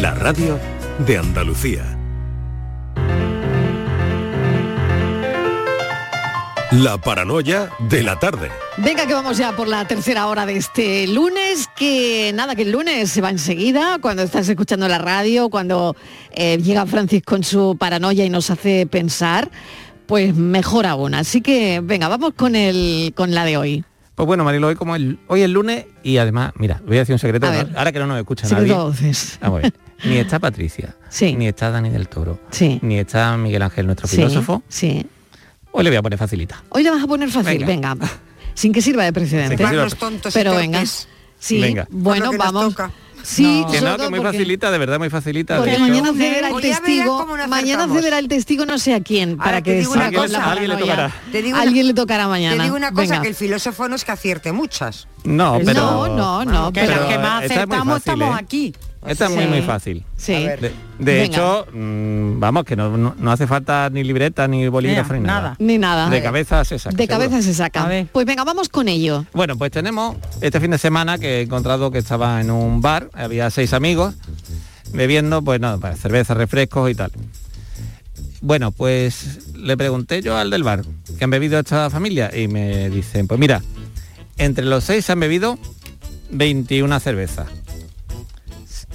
la radio de Andalucía. La paranoia de la tarde. Venga, que vamos ya por la tercera hora de este lunes, que nada, que el lunes se va enseguida, cuando estás escuchando la radio, cuando eh, llega Francis con su paranoia y nos hace pensar, pues mejor aún. Así que venga, vamos con, el, con la de hoy. Pues bueno, Marilo, hoy como el, hoy es lunes y además, mira, voy a decir un secreto, ahora que no nos escucha Secreto nadie. a voces. Vamos a ver. Ni está Patricia, Sí. ni está Dani del Toro, Sí. ni está Miguel Ángel, nuestro Sí, filósofo. Sí. Hoy le voy a poner facilita. Hoy la vas a poner fácil, venga. Sin que sirva de precedente. Sirva- Pero venga. Sí, Venga. bueno, vamos. Sí, que no, que muy porque- facilita, de verdad muy facilita. Porque mañana cederá el Hoy ya verás testigo, mañana el testigo no sé a quién, para Ahora te que digo una cosa. alguien le tocará. Te digo una- Alguien le tocará mañana. Te digo una cosa, Venga. que el filósofo no es que acierte muchas. No, pero... No, no, no, Que pero... las que más acertamos estamos ¿eh? aquí. Esta es muy, muy fácil. Sí. De, hecho, mm, vamos, que no, no- no hace falta ni libreta, ni bolígrafo, ni nada. nada. Ni nada. De cabeza se saca. De seguro. cabeza se saca. A ver. Pues venga, vamos con ello. Bueno, pues tenemos este fin de semana que he encontrado que estaba en un bar, había seis amigos bebiendo, pues nada, pues, cerveza, refrescos y tal. Bueno, pues le pregunté yo al del bar, ¿qué han bebido esta familia? Y me dicen, pues mira, entre los seis se han bebido 21 cervezas.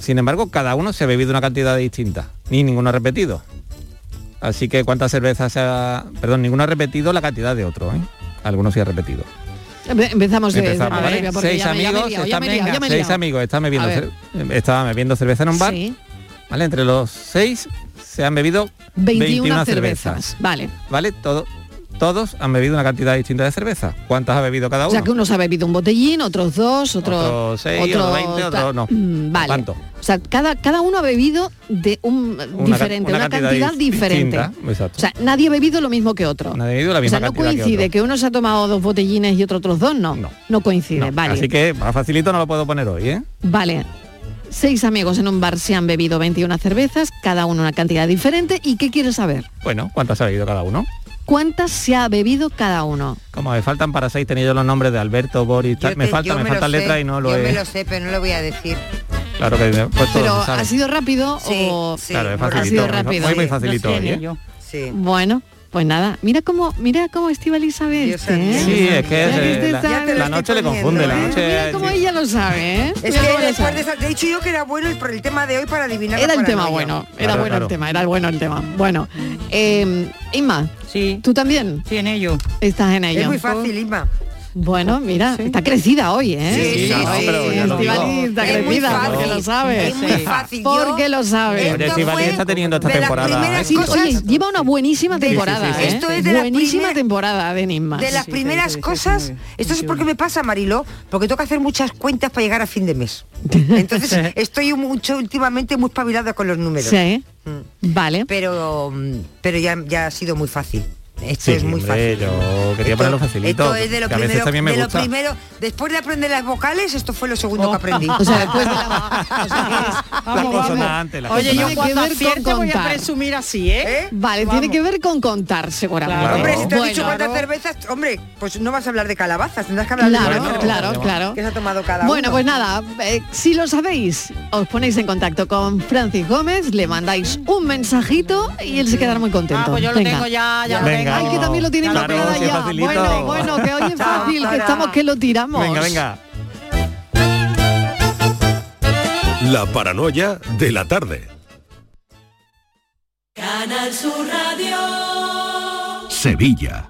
Sin embargo, cada uno se ha bebido una cantidad distinta, ni ninguno ha repetido. Así que cuántas cervezas se ha... Perdón, ninguno ha repetido la cantidad de otro, ¿eh? Algunos sí ha repetido. Empe- Empezamos de, Seis ya me- ya me he amigos, liado, están, liado, seis amigos bebiendo, estaban bebiendo cerveza en un bar, Sí, ¿vale? Entre los seis se han bebido 21, 21 cervezas. Vale. ¿vale? Todo- todos han bebido una cantidad distinta de cerveza. ¿Cuántas ha bebido cada O uno? sea, que unos ha bebido un botellín, otros dos, otros... Otros seis, otros 20, otros no. Mm, Vale. ¿Cuánto? O sea, cada, cada uno ha bebido de un Una diferente, una, cantidad, diferente. distinta. O sea, nadie ha bebido lo mismo que otro. Nadie ha bebido la o misma sea, no cantidad coincide otro. que, uno se ha tomado dos botellines y otro otros dos, no. No. coincide, No, vale. Así que más facilito no lo puedo poner hoy, ¿eh? Vale. Seis amigos en un bar se han bebido 21 cervezas, cada uno una cantidad diferente. ¿Y qué quieres saber? Bueno, ¿cuántas ha bebido cada uno? ¿Cuántas se ha bebido cada uno? Como me faltan para seis, tenía yo los nombres de Alberto, Boris, tal. Yo me te- faltan, me me faltan sé, letras y no lo Yo he... me lo sé, pero no lo voy a decir. Claro que Pero sabe. ¿ha sido rápido Sí, o...? sí. Claro, es muy Ha facilito. sido muy rápido. Muy, facilito hoy, ¿eh? yo. Sí. Bueno, pues nada, mira cómo, mira cómo Estivaliz sabe este. ¿eh? Sí, es que es, la, la noche le confunde, la ¿eh? noche... Mira cómo ella lo sabe, ¿eh? Es Mira que cómo lo después de, esa- de hecho yo que era bueno el, por el tema de hoy para adivinar la Era el tema bueno, era Claro, bueno claro. el tema, era bueno el tema. Bueno, eh, Inma, Sí, ¿tú también sí en ello. estás en ello? Es muy fácil, Isma. Bueno, mira, está crecida hoy, ¿eh? Sí, sí, no, sí, pero ya lo digo. Estivaliz está Es muy crecida fácil. porque lo sabe. Es muy Sí. fácil. Porque lo sabe. Fue está teniendo esta temporada. Sí, cosas- oye, lleva una buenísima temporada, sí, sí, ¿eh? sí. Esto es de las buenísima primer- temporada de Enigma. De las Sí, primeras sí, sí, sí, cosas, sí, esto es sí. porque me pasa, Mariló, porque tengo que hacer muchas cuentas para llegar a fin de mes. Entonces, estoy mucho últimamente muy espabilada con los números. Sí, Mm. vale. Pero, pero ya, ya ha sido muy fácil. Esto Sí, es muy hombre, fácil. yo quería ponerlo facilito, Esto es de lo que a veces primero, también me de lo primero, después de aprender las vocales, esto fue lo segundo Oh. que aprendí. O sea, después de la... o sea, es- Vamos, vamos. consonantes, las Oye, yo consonantes. que cuando acierte voy a presumir así, ¿eh? ¿Eh? Vale, Vamos. tiene que ver con contar, seguramente. Claro. Hombre, si te has Bueno, dicho cuántas claro. cervezas, hombre, pues no vas a hablar de calabazas, tendrás que hablar Claro, de Bueno, claro, bueno. claro. que se ha tomado cada Bueno, uno. pues nada, eh, si lo sabéis, os ponéis en contacto con Francis Gómez, le mandáis un mensajito y él se quedará muy contento. Ah, pues yo lo Venga. tengo ya, ya lo Venga. tengo. Ay, que también lo tiene Claro, bloqueada si es ya. facilito. Bueno, bueno, que hoy es fácil, que estamos que lo tiramos. Venga, venga. La paranoia de la tarde. Sevilla.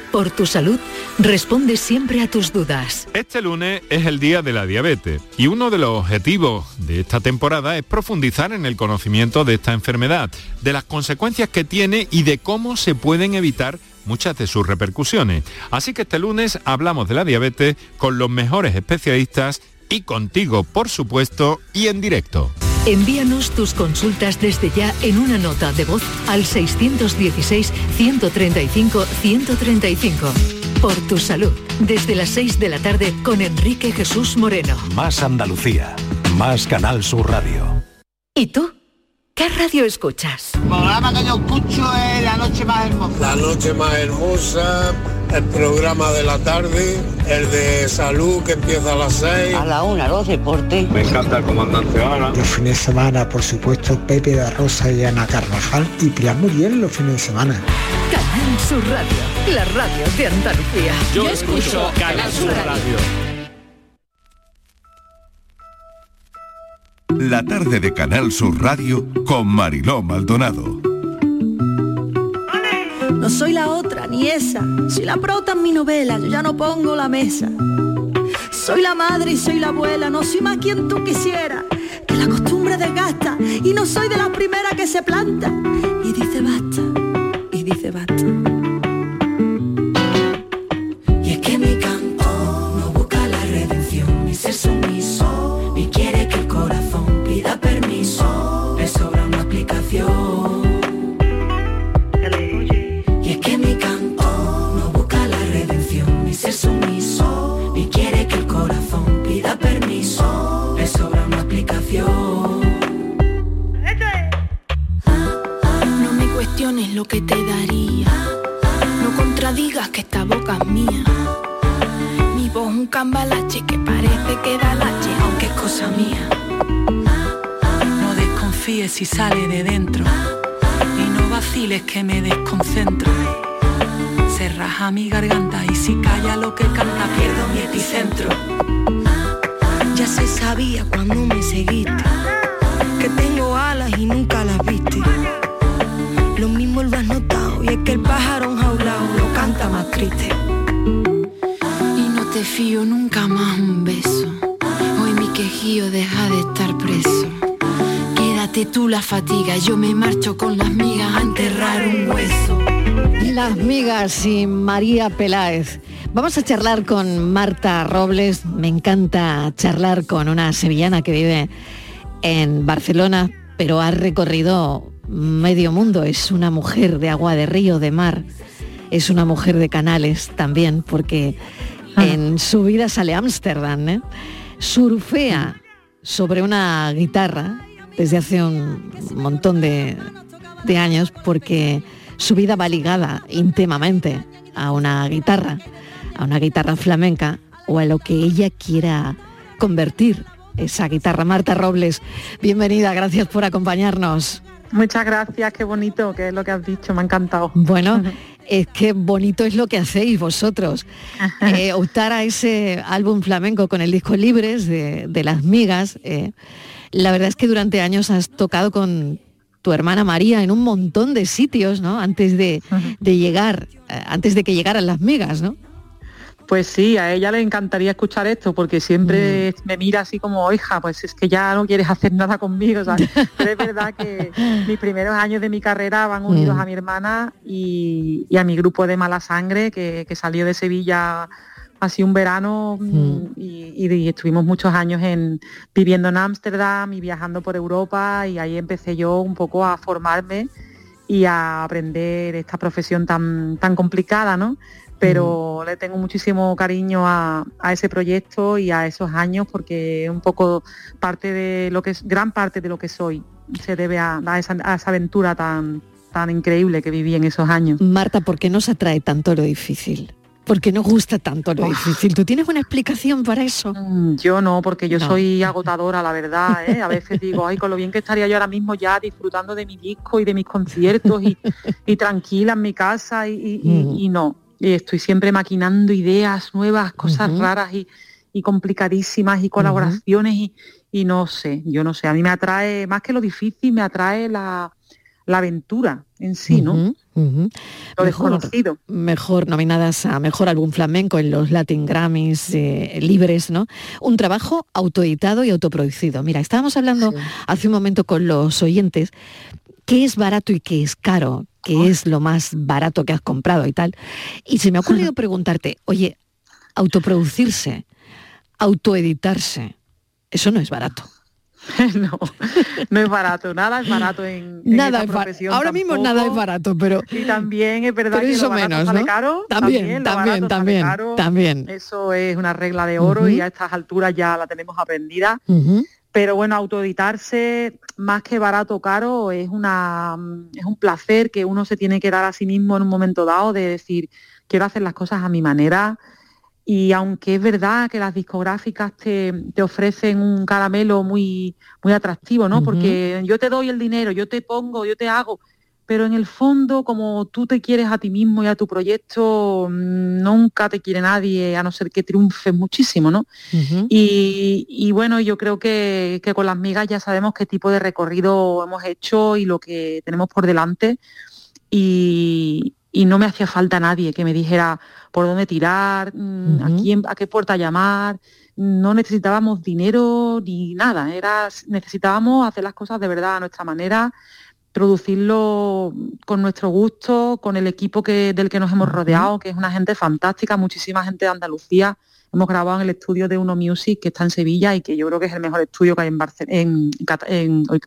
por tu salud, responde siempre a tus dudas. Este lunes es el Día de la Diabetes y uno de los objetivos de esta temporada es profundizar en el conocimiento de esta enfermedad, de las consecuencias que tiene y de cómo se pueden evitar muchas de sus repercusiones. Así que este lunes hablamos de la diabetes con los mejores especialistas y contigo, por supuesto, y en directo. Envíanos tus consultas desde ya en una nota de voz al 616-135-135. Por tu salud, desde las 6 de la tarde con Enrique Jesús Moreno. Más Andalucía, más Canal Sur Radio. ¿Y tú? ¿Qué radio escuchas? El programa que yo escucho es La Noche Más Hermosa. La Noche Más Hermosa, el programa de la tarde, el de salud que empieza a las 6. A la una, los deportes. Me encanta el comandante Ana. Los fines de semana, por supuesto, Pepe da Rosa y Ana Carvajal y Pilar Muriel los fines de semana. Canal Sur Radio, la radio de Andalucía. Yo, escucho Canal Sur Radio. La tarde de Canal Sur Radio con Mariló Maldonado. No soy la ni esa. Soy la prota mi novela, yo ya no pongo la mesa. Soy la madre y soy la abuela, no soy más quien tú quisieras. Que la costumbre desgasta y no soy de las primeras que se planta. Y dice basta, y dice basta. Boca mía. Mi voz un cambalache que parece que da lache, aunque es cosa mía. No desconfíes si sale de dentro y no vaciles que me desconcentro. Se raja mi garganta y si calla lo que canta pierdo mi epicentro. Ya se sabía cuando me seguiste que tengo alas y nunca las viste. Lo mismo lo has notado y es que el pájaro enjaulado lo canta más triste. Nunca más un beso. Hoy mi quejío deja de estar preso. Quédate tú la fatiga, yo me marcho con las migas a enterrar un hueso. Las migas y María Peláez. Vamos a charlar con Marta Robles. Me encanta charlar con una sevillana que vive en Barcelona, pero ha recorrido medio mundo. Es una mujer de agua de río, de mar. Es una mujer de canales también, porque en su vida sale a Ámsterdam. ¿eh? Surfea sobre una guitarra desde hace un montón de, de años, porque su vida va ligada íntimamente a una guitarra, a una guitarra flamenca o a lo que ella quiera convertir esa guitarra. Marta Robles, bienvenida, gracias por acompañarnos. Muchas gracias, qué bonito, que es lo que has dicho, me ha encantado. Bueno, es que bonito es lo que hacéis vosotros. Eh, optar a ese álbum flamenco con el disco Libres de, de Las Migas. eh, la verdad es que durante años has tocado con tu hermana María en un montón de sitios, ¿no? Antes de, de llegar, eh, antes de que llegaran las migas, ¿no? Pues sí, a ella le encantaría escuchar esto porque siempre Mm. me mira así como, hija, pues es que ya no quieres hacer nada conmigo, ¿sabes? Pero es verdad que mis primeros años de mi carrera van unidos Mm. a mi hermana y, y a mi grupo de mala sangre que, que salió de Sevilla así un verano mm, y, y- y estuvimos muchos años en, viviendo en Ámsterdam y viajando por Europa y ahí empecé yo un poco a formarme y a aprender esta profesión tan, tan complicada, ¿no? Pero le tengo muchísimo cariño a, a ese proyecto y a esos años porque un poco parte de lo que es, gran parte de lo que soy se debe a, a esa, a esa aventura tan, tan increíble que viví en esos años. Marta, ¿por qué nos atrae tanto lo difícil? ¿Por qué nos gusta tanto lo difícil? ¿Tú tienes una explicación para eso? Mm, Yo no, porque yo No. soy agotadora, la verdad. ¿eh? A veces digo, ay, con lo bien que estaría yo ahora mismo ya disfrutando de mi disco y de mis conciertos y, y tranquila en mi casa y, y- y- Mm. y no. Y estoy siempre maquinando ideas nuevas, cosas raras y, y complicadísimas y colaboraciones y, y no sé, yo no sé. A mí me atrae, más que lo difícil, me atrae la, la aventura en sí, ¿no? Ujú, ujú. Lo Mejor- desconocido. Mejor nominadas a Mejor Álbum Flamenco en los Latin Grammys eh, libres, ¿no? Un trabajo autoeditado y autoproducido. Mira, estábamos hablando hace un momento con los oyentes qué es barato y qué es caro, qué es lo más barato que has comprado y tal. Y se me ha ocurrido preguntarte, oye, autoproducirse, autoeditarse, eso no es barato. no, no es barato, nada es barato en, en Nada esta es Ahora mismo nada es barato, pero Y también es verdad que eso lo menos, sale ¿no? caro. También, también, también, caro. también. Eso es una regla de oro y a estas alturas ya la tenemos aprendida. Pero bueno, autoeditarse, más que barato o caro, es, una, es un placer que uno se tiene que dar a sí mismo en un momento dado de decir, quiero hacer las cosas a mi manera. Y aunque es verdad que las discográficas te, te ofrecen un caramelo muy, muy atractivo, ¿no? Porque yo te doy el dinero, yo te pongo, yo te hago, pero en el fondo, como tú te quieres a ti mismo y a tu proyecto, mm, nunca te quiere nadie, a no ser que triunfes muchísimo, ¿no? Y, y bueno, yo creo que, que con las migas ya sabemos qué tipo de recorrido hemos hecho y lo que tenemos por delante. Y, y no me hacía falta nadie que me dijera por dónde tirar, mm, a, quién, a qué puerta llamar. No necesitábamos dinero ni nada. Era, necesitábamos hacer las cosas de verdad a nuestra manera, producirlo con nuestro gusto, con el equipo que, del que nos hemos rodeado, que es una gente fantástica, muchísima gente de Andalucía. Hemos grabado en el estudio de Uno Music, que está en Sevilla y que yo creo que es el mejor estudio que hay en, Barce- en,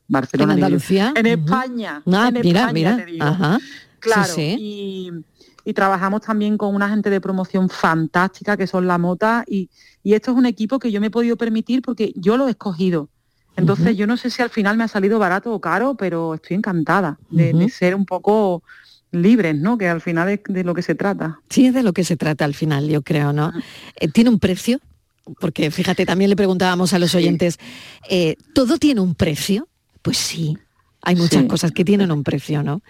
Barcelona. ¿En. Andalucía? En. España. Ah, en mira, España, mira. te digo. Ajá. Sí, Claro, sí. Y, y trabajamos también con una gente de promoción fantástica que son La Mota y, y esto es un equipo que yo me he podido permitir porque yo lo he escogido. Entonces yo no sé si al final me ha salido barato o caro, pero estoy encantada de, ser un poco libres, ¿no? Que al final es de lo que se trata. Sí, es de lo que se trata al final, yo creo, ¿no? Eh, ¿Tiene un precio? Porque fíjate, también le preguntábamos a los oyentes, eh, ¿todo tiene un precio? Pues sí, hay muchas Sí. cosas que tienen un precio, ¿no?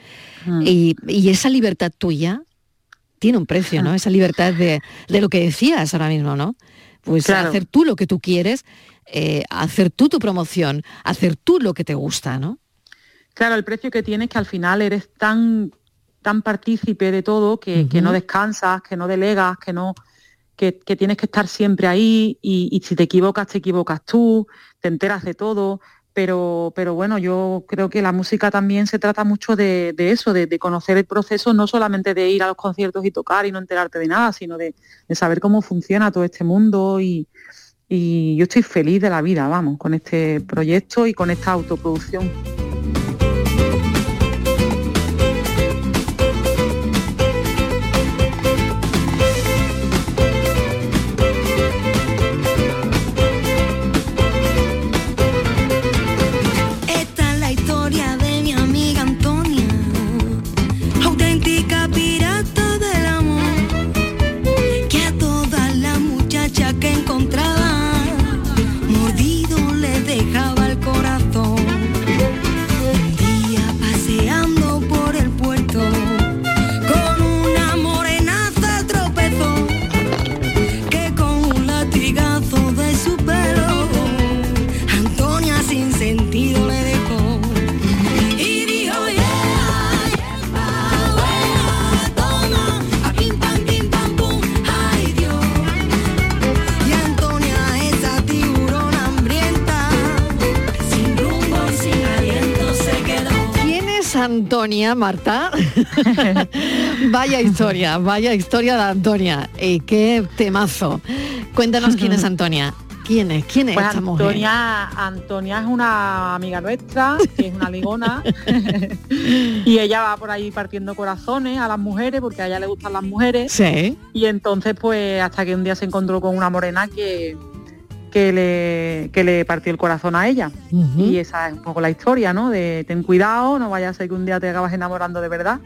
Mm. Y, y esa libertad tuya tiene un precio, ¿no? Esa libertad de, de lo que decías ahora mismo, ¿no? Pues Claro. hacer tú lo que tú quieres, eh, hacer tú tu promoción, hacer tú lo que te gusta, ¿no? Claro, el precio que tienes es que al final eres tan, tan partícipe de todo que, que no descansas, que no delegas, que no que, que tienes que estar siempre ahí y, y si te equivocas, te equivocas tú, te enteras de todo. Pero, pero bueno, yo creo que la música también se trata mucho de, de eso, de, de conocer el proceso, no solamente de ir a los conciertos y tocar y no enterarte de nada, sino de, de saber cómo funciona todo este mundo y, y yo estoy feliz de la vida, vamos, con este proyecto y con esta autoproducción. Marta. vaya historia, vaya historia de Antonia. Y qué temazo. Cuéntanos quién es Antonia. ¿Quién es? ¿Quién es Pues esta mujer? Antonia, Antonia es una amiga nuestra, que es una ligona, y ella va por ahí partiendo corazones a las mujeres, porque a ella le gustan las mujeres. Sí. Y entonces, pues, hasta que un día se encontró con una morena que, que, le, que le partió el corazón a ella. Y esa es un poco la historia, ¿no? De ten cuidado, no vaya a ser que un día te acabas enamorando de verdad.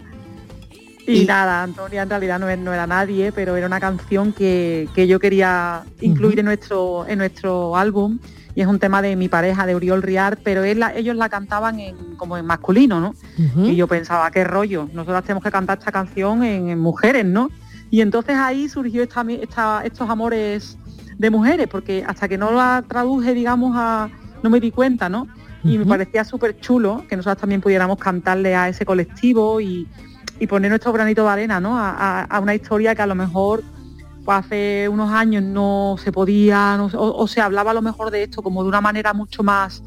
Y, nada, Antonia en realidad no, no era nadie, pero era una canción que, que yo quería incluir en, nuestro, en nuestro álbum. Y es un tema de mi pareja, de Oriol Riar, pero él la- ellos la cantaban en, como en masculino, ¿no? Y yo pensaba, qué rollo, nosotros tenemos que cantar esta canción en, en mujeres, ¿no? Y entonces ahí surgió esta, esta- estos amores de mujeres, porque hasta que no la traduje, digamos, a, no me di cuenta, ¿no? Y me parecía súper chulo que nosotros también pudiéramos cantarle a ese colectivo y, y poner nuestro granito de arena, ¿no? A, a- a una historia que a lo mejor pues, hace unos años no se podía, no o, o se hablaba a lo mejor de esto como de una manera mucho más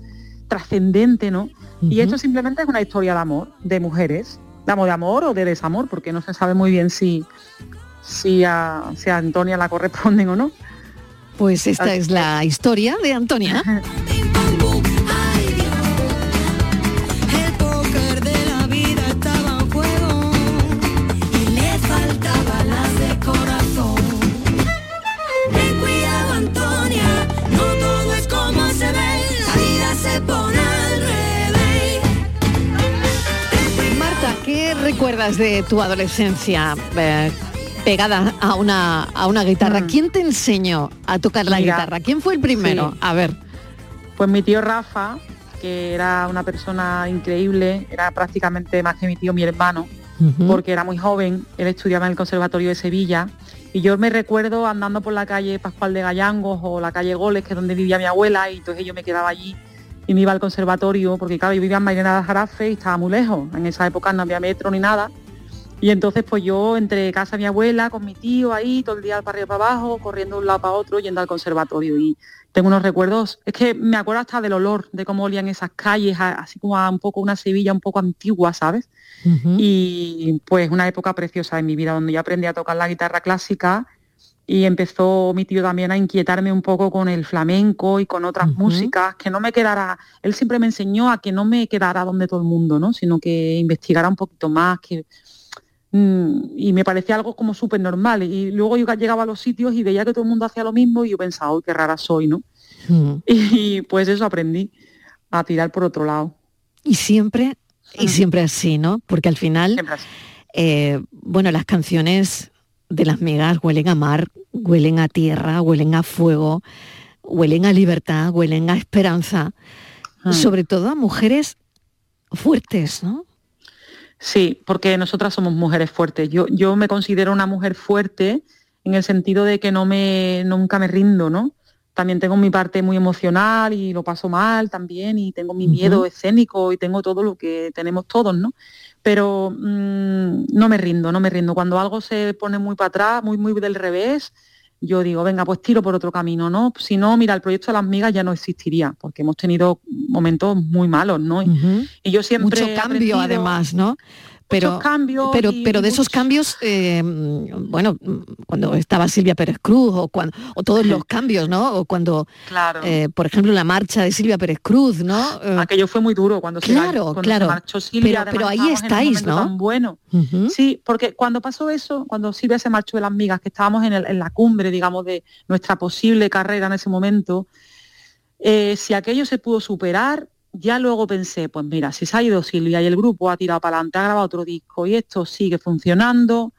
trascendente, ¿no? Y esto simplemente es una historia de amor, de mujeres, de amor, de amor o de desamor, porque no se sabe muy bien si, si, a, si a Antonia la corresponden o no. Pues esta es la historia de Antonia. Marta, ¿qué recuerdas de tu adolescencia eh, pegada a una, a una guitarra? ¿Quién te enseñó a tocar la Mm. Mira, guitarra? ¿Quién fue el primero? sí. A ver. Pues mi tío Rafa, que era una persona increíble, era prácticamente más que mi tío, mi hermano, porque era muy joven, él estudiaba en el Conservatorio de Sevilla, y yo me recuerdo andando por la calle Pascual de Gallangos o la calle Goles, que es donde vivía mi abuela, y entonces yo me quedaba allí y me iba al conservatorio, porque claro, yo vivía en Marinera de Jarafe y estaba muy lejos, en esa época no había metro ni nada, y entonces pues yo entre casa de mi abuela, con mi tío ahí, todo el día para arriba para abajo, corriendo de un lado para otro, yendo al conservatorio. Y tengo unos recuerdos, es que me acuerdo hasta del olor, de cómo olían esas calles, así como a un poco una Sevilla un poco antigua, ¿sabes? Y pues una época preciosa en mi vida, donde yo aprendí a tocar la guitarra clásica y empezó mi tío también a inquietarme un poco con el flamenco y con otras músicas, que no me quedara, él siempre me enseñó a que no me quedara donde todo el mundo, ¿no? Sino que investigara un poquito más, que y me parecía algo como súper normal. Y luego yo llegaba a los sitios y veía que todo el mundo hacía lo mismo y yo pensaba, uy, qué rara soy, ¿no? Y pues eso aprendí a tirar por otro lado. Y siempre, y siempre así, ¿no? Porque al final, eh, bueno, las canciones de las megas huelen a mar, huelen a tierra, huelen a fuego, huelen a libertad, huelen a esperanza, sobre todo a mujeres fuertes, ¿no? Sí, porque nosotras somos mujeres fuertes. Yo, yo me considero una mujer fuerte en el sentido de que no me, nunca me rindo, ¿no? También tengo mi parte muy emocional y lo paso mal también y tengo mi miedo escénico y tengo todo lo que tenemos todos, ¿no? Pero mm, no me rindo, no me rindo. Cuando algo se pone muy para atrás, muy, muy del revés, yo digo, venga, pues tiro por otro camino, ¿no? Si no, mira, el proyecto de las migas ya no existiría, porque hemos tenido momentos muy malos, ¿no? Y- Y yo siempre Mucho cambio además, ¿no? Pero, cambios pero, pero de esos cambios, eh, bueno, cuando estaba Silvia Pérez Cruz o, cuando, o todos los cambios, ¿no? O cuando, Claro. eh, por ejemplo, la marcha de Silvia Pérez Cruz, ¿no? Eh, Aquello fue muy duro cuando se, Claro, cuando claro. se marchó Silvia. Pero- pero ahí estáis, ¿no? tan bueno. Sí, porque cuando pasó eso, cuando Silvia se marchó de las migas, que estábamos en, el- en la cumbre, digamos, de nuestra posible carrera en ese momento, eh, si aquello se pudo superar, ya luego pensé, pues mira, si se ha ido Silvia y el grupo ha tirado para adelante, ha grabado otro disco y esto sigue funcionando,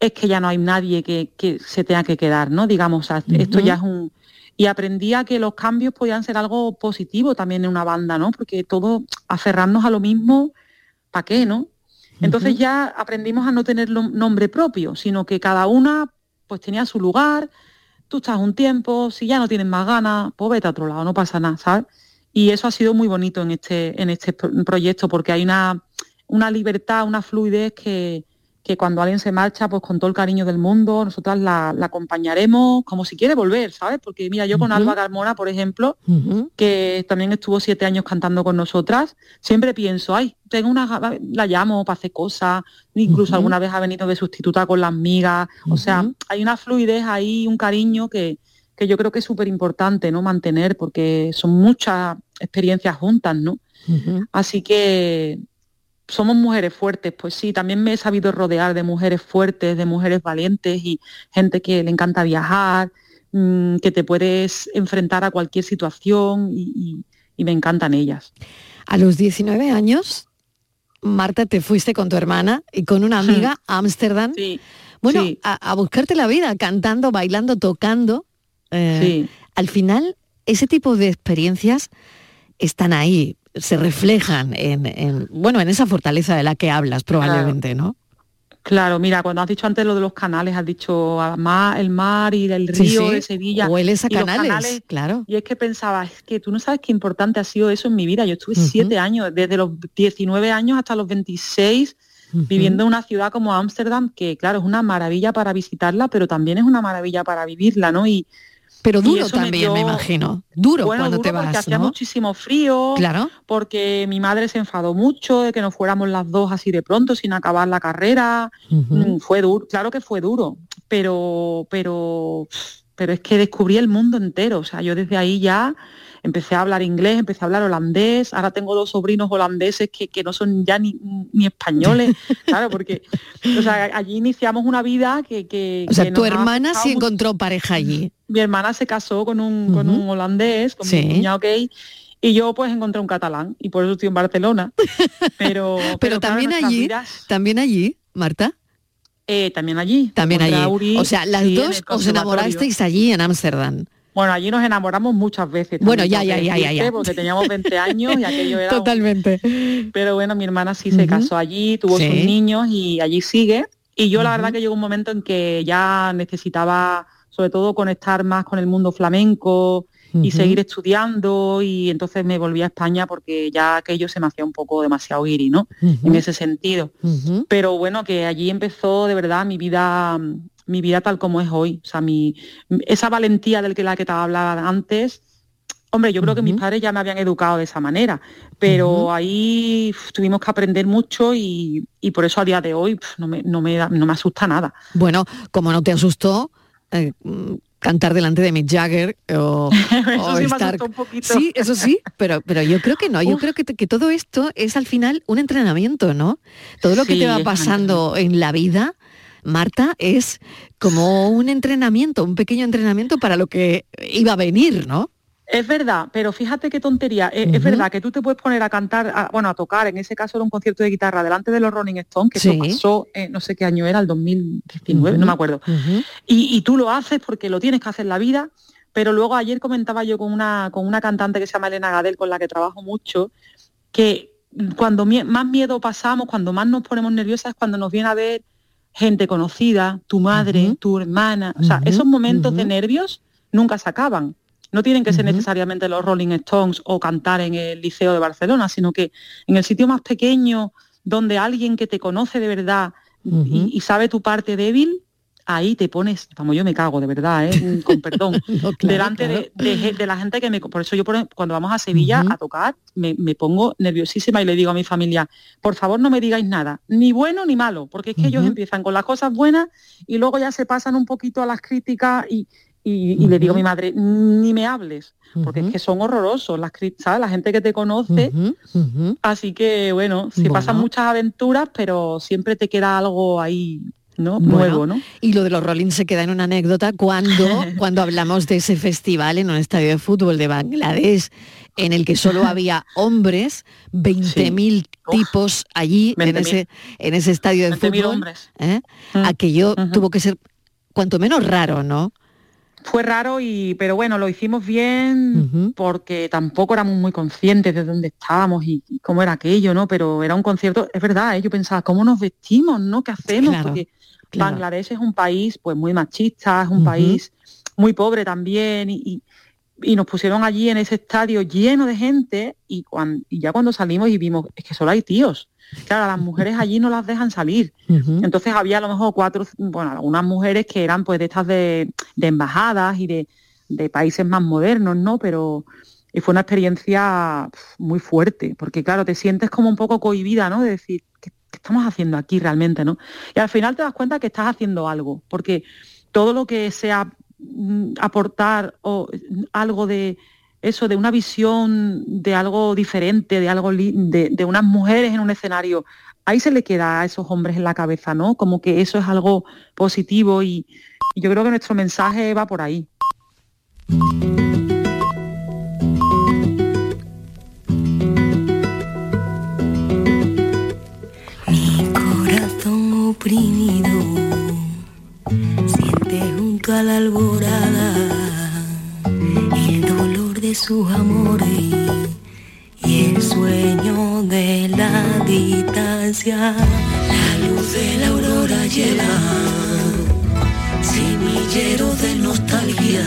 es que ya no hay nadie que, que se tenga que quedar, ¿no? Digamos, esto ya es un... Y aprendí a que los cambios podían ser algo positivo también en una banda, ¿no? Porque todo, aferrarnos a lo mismo, ¿para qué, no? Entonces ya aprendimos a no tener nombre propio, sino que cada una pues tenía su lugar, tú estás un tiempo, si ya no tienes más ganas, pues vete a otro lado, no pasa nada, ¿sabes? Y eso ha sido muy bonito en este, en este pro- proyecto porque hay una, una libertad, una fluidez que, que cuando alguien se marcha, pues con todo el cariño del mundo, nosotras la, la acompañaremos como si quiere volver, ¿sabes? Porque mira, yo con. Alba Carmona, por ejemplo, que también estuvo siete años cantando con nosotras, siempre pienso, ay, tengo una, la llamo para hacer cosas, incluso alguna vez ha venido de sustituta con las migas, o sea, hay una fluidez ahí, un cariño que, que yo creo que es súper importante, ¿no? Mantener, porque son muchas experiencias juntas, ¿no? Así que somos mujeres fuertes, pues sí, también me he sabido rodear de mujeres fuertes, de mujeres valientes y gente que le encanta viajar, mm, que te puedes enfrentar a cualquier situación y, y- y me encantan ellas. A los 19 años, Marta, te fuiste con tu hermana y con una amiga a Ámsterdam. Bueno, sí. a, a buscarte la vida, cantando, bailando, tocando. Eh, Sí. Al final, ese tipo de experiencias están ahí, se reflejan en, en, bueno, en esa fortaleza de la que hablas probablemente, ¿no? Claro, mira, cuando has dicho antes lo de los canales, has dicho ah, ma- el mar y el río sí. de Sevilla. Hueles a canales, claro. Y es que pensaba, es que tú no sabes qué importante ha sido eso en mi vida. Yo estuve siete años, desde los 19 años hasta los 26, viviendo en una ciudad como Ámsterdam, que claro, es una maravilla para visitarla, pero también es una maravilla para vivirla, ¿no? Y, Pero duro me también, me imagino. Duro bueno, cuando duro te porque vas, hacía ¿no? muchísimo frío, Claro. porque mi madre se enfadó mucho de que nos fuéramos las dos así de pronto sin acabar la carrera. Mm, Fue duro, claro que fue duro, pero, pero, pero es que descubrí el mundo entero. O sea, yo desde ahí ya empecé a hablar inglés, empecé a hablar holandés. Ahora tengo dos sobrinos holandeses que, que no son ya ni, ni españoles, claro, porque o sea, allí iniciamos una vida que, que O sea, que tu hermana sí encontró pareja allí. Mi hermana se casó con un, con un holandés, con Sí. mi cuñado gay, y yo pues encontré un catalán, y por eso estoy en Barcelona. Pero, Pero, claro, también allí, vidas, también allí, Marta. eh, también allí. También allí. Uri, o sea, las sí, dos os enamorasteis allí en Ámsterdam. Bueno, allí nos enamoramos muchas veces. Bueno, ya, ya, ya, ya, ya. Porque teníamos 20 años y aquello era... un- Totalmente. Pero bueno, mi hermana sí se casó allí, tuvo Sí. sus niños y allí sigue. Y yo la verdad que llegó un momento en que ya necesitaba sobre todo conectar más con el mundo flamenco y seguir estudiando y entonces me volví a España porque ya aquello se me hacía un poco demasiado guiri, ¿no? En ese sentido. Pero bueno, que allí empezó de verdad mi vida, mi vida tal como es hoy. O sea, mi, esa valentía del que la que te hablaba antes, hombre, yo creo que mis padres ya me habían educado de esa manera, pero ahí tuvimos que aprender mucho y, y por eso a día de hoy no, me, no, me, da- no me asusta nada. Bueno, como no te asustó eh, mm, cantar delante de Mick Jagger o, Eso o sí estar... un poquito. Sí, eso sí, pero, pero yo creo que no, yo Uf. creo que, que todo esto es al final un entrenamiento, ¿no? Todo lo que Sí, te va pasando en la vida, Marta, es como un entrenamiento, un pequeño entrenamiento para lo que iba a venir, ¿no? Es verdad, pero fíjate qué tontería. Eh, Es, verdad que tú te puedes poner a cantar, a- bueno, a tocar, en ese caso era un concierto de guitarra delante de los Rolling Stones, que Sí. eso pasó, eh, no sé qué año era, el 2019, no me acuerdo. Y, y tú lo haces porque lo tienes que hacer la vida, pero luego ayer comentaba yo con una, con una cantante que se llama Elena Gadel, con la que trabajo mucho, que cuando mie- más miedo pasamos, cuando más nos ponemos nerviosas es cuando nos viene a ver gente conocida, tu madre, tu hermana. O sea, esos momentos de nervios nunca se acaban. No tienen que ser necesariamente los Rolling Stones o cantar en el Liceo de Barcelona, sino que en el sitio más pequeño, donde alguien que te conoce de verdad y sabe tu parte débil, ahí te pones, vamos, yo me cago de verdad, ¿eh? con perdón, No, claro, delante claro. De, de ge- de la gente que me... Por eso yo por- cuando vamos a Sevilla a tocar, me, me pongo nerviosísima y le digo a mi familia, por favor no me digáis nada, ni bueno ni malo, porque es que ellos empiezan con las cosas buenas y luego ya se pasan un poquito a las críticas y, y- y le digo a mi madre, ni me hables, porque es que son horrorosos, las ¿sabes? La gente que te conoce. Así que bueno, se Bueno. pasan muchas aventuras, pero siempre te queda algo ahí, ¿no? Bueno, Nuevo, ¿no? Y lo de los Rolling se queda en una anécdota cuando, cuando hablamos de ese festival en un estadio de fútbol de Bangladesh, en el que solo había hombres, 20.000 tipos allí en 20.000. ese, en ese estadio de 20.000 fútbol. hombres. ¿eh? Mm. Aquello tuvo que ser cuanto menos raro, ¿no? Fue raro y, pero bueno, lo hicimos bien porque tampoco éramos muy conscientes de dónde estábamos y, y cómo era aquello, ¿no? Pero era un concierto, es verdad, ¿eh? yo pensaba, ¿cómo nos vestimos, no? ¿Qué hacemos? Claro, porque claro. Bangladesh es un país pues muy machista, es un país muy pobre también y, y- y nos pusieron allí en ese estadio lleno de gente y, cuan- y ya cuando salimos y vimos, es que solo hay tíos. Claro, las mujeres allí no las dejan salir. Entonces había a lo mejor cuatro, bueno, algunas mujeres que eran pues de estas de, de embajadas y de, de países más modernos, ¿no? Pero y fue una experiencia muy fuerte, porque claro, te sientes como un poco cohibida, ¿no? De decir, ¿qué, qué estamos haciendo aquí realmente, no? Y al final te das cuenta que estás haciendo algo, porque todo lo que sea mm, aportar o mm, algo de eso, de una visión de algo diferente, de algo de, de unas mujeres en un escenario, ahí se le queda a esos hombres en la cabeza, ¿no? Como que eso es algo positivo y yo creo que nuestro mensaje va por ahí. Oprimido siente junto a la alborada el dolor de sus amores y el sueño de la distancia. La luz de la aurora llega, semillero de nostalgia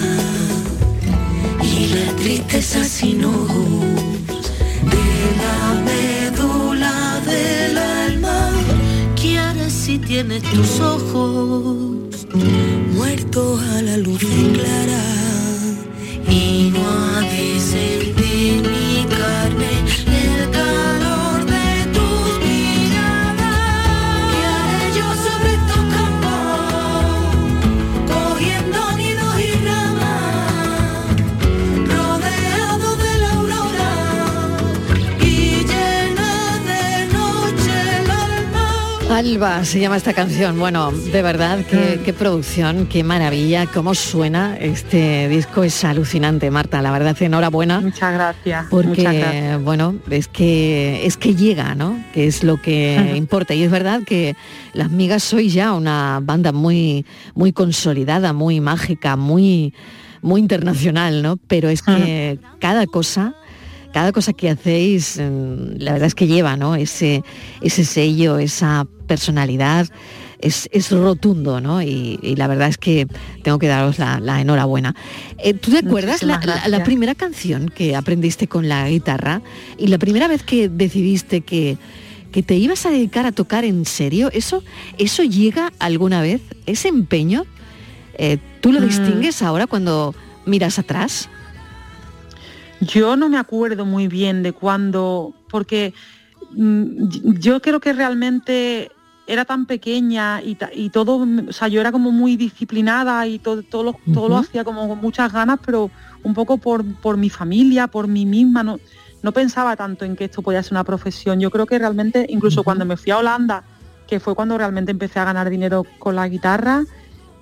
y la tristeza sin ojos de la médula tienes tus ojos muertos a la luz clara y no ha de sentir Alba se llama esta canción. Bueno, de verdad, qué, Mm. qué producción, qué maravilla, cómo suena este disco. Es alucinante, Marta. La verdad, enhorabuena. Muchas gracias. Porque, muchas gracias. bueno, es que, es que llega, ¿no? Que es lo que importa. Y es verdad que Las Migas soy ya una banda muy, muy consolidada, muy mágica, muy, muy internacional, ¿no? Pero es que cada cosa cada cosa que hacéis, mm, la verdad es que lleva, ¿no? Ese, ese sello, esa personalidad, es, es rotundo, ¿no? Y, y la verdad es que tengo que daros la, la enhorabuena. Eh, ¿Tú te acuerdas la, primera canción que aprendiste con la guitarra y la primera vez que decidiste que, que te ibas a dedicar a tocar en serio? ¿Eso, eso llega alguna vez? ¿Ese empeño? eh, ¿Tú lo Mm. distingues ahora cuando miras atrás? Yo no me acuerdo muy bien de cuándo, porque mm, yo creo que realmente era tan pequeña y, todo, mm, o sea, yo era como muy disciplinada y todo, todo, lo, todo lo hacía como con muchas ganas, pero un poco por, por mi familia, por mí misma, no, no pensaba tanto en que esto podía ser una profesión. Yo creo que realmente, incluso cuando me fui a Holanda, que fue cuando realmente empecé a ganar dinero con la guitarra,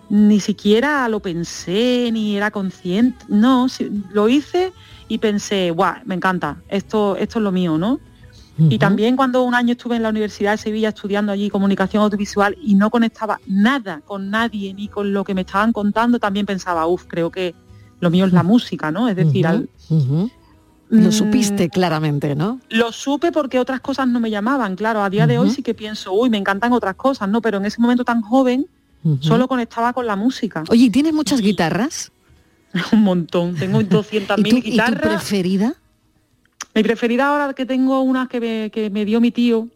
ni siquiera lo pensé, ni era consciente. No, lo hice y pensé, guau, me encanta, esto, esto es lo mío, ¿no? Y también cuando un año estuve en la Universidad de Sevilla estudiando allí comunicación audiovisual y no conectaba nada con nadie ni con lo que me estaban contando, también pensaba, uff, creo que lo mío es la música, ¿no? Es decir, al-. Lo Mm, supiste claramente, ¿no? lo supe porque otras cosas no me llamaban, claro, a día de hoy sí que pienso, uy, me encantan otras cosas, ¿no? Pero en ese momento tan joven solo conectaba con la música. Oye, ¿y ¿tienes muchas guitarras? Un montón, tengo 200.000 ¿Y tu, y tu guitarras. preferida? Mi preferida ahora que tengo una que me, que me dio mi tío,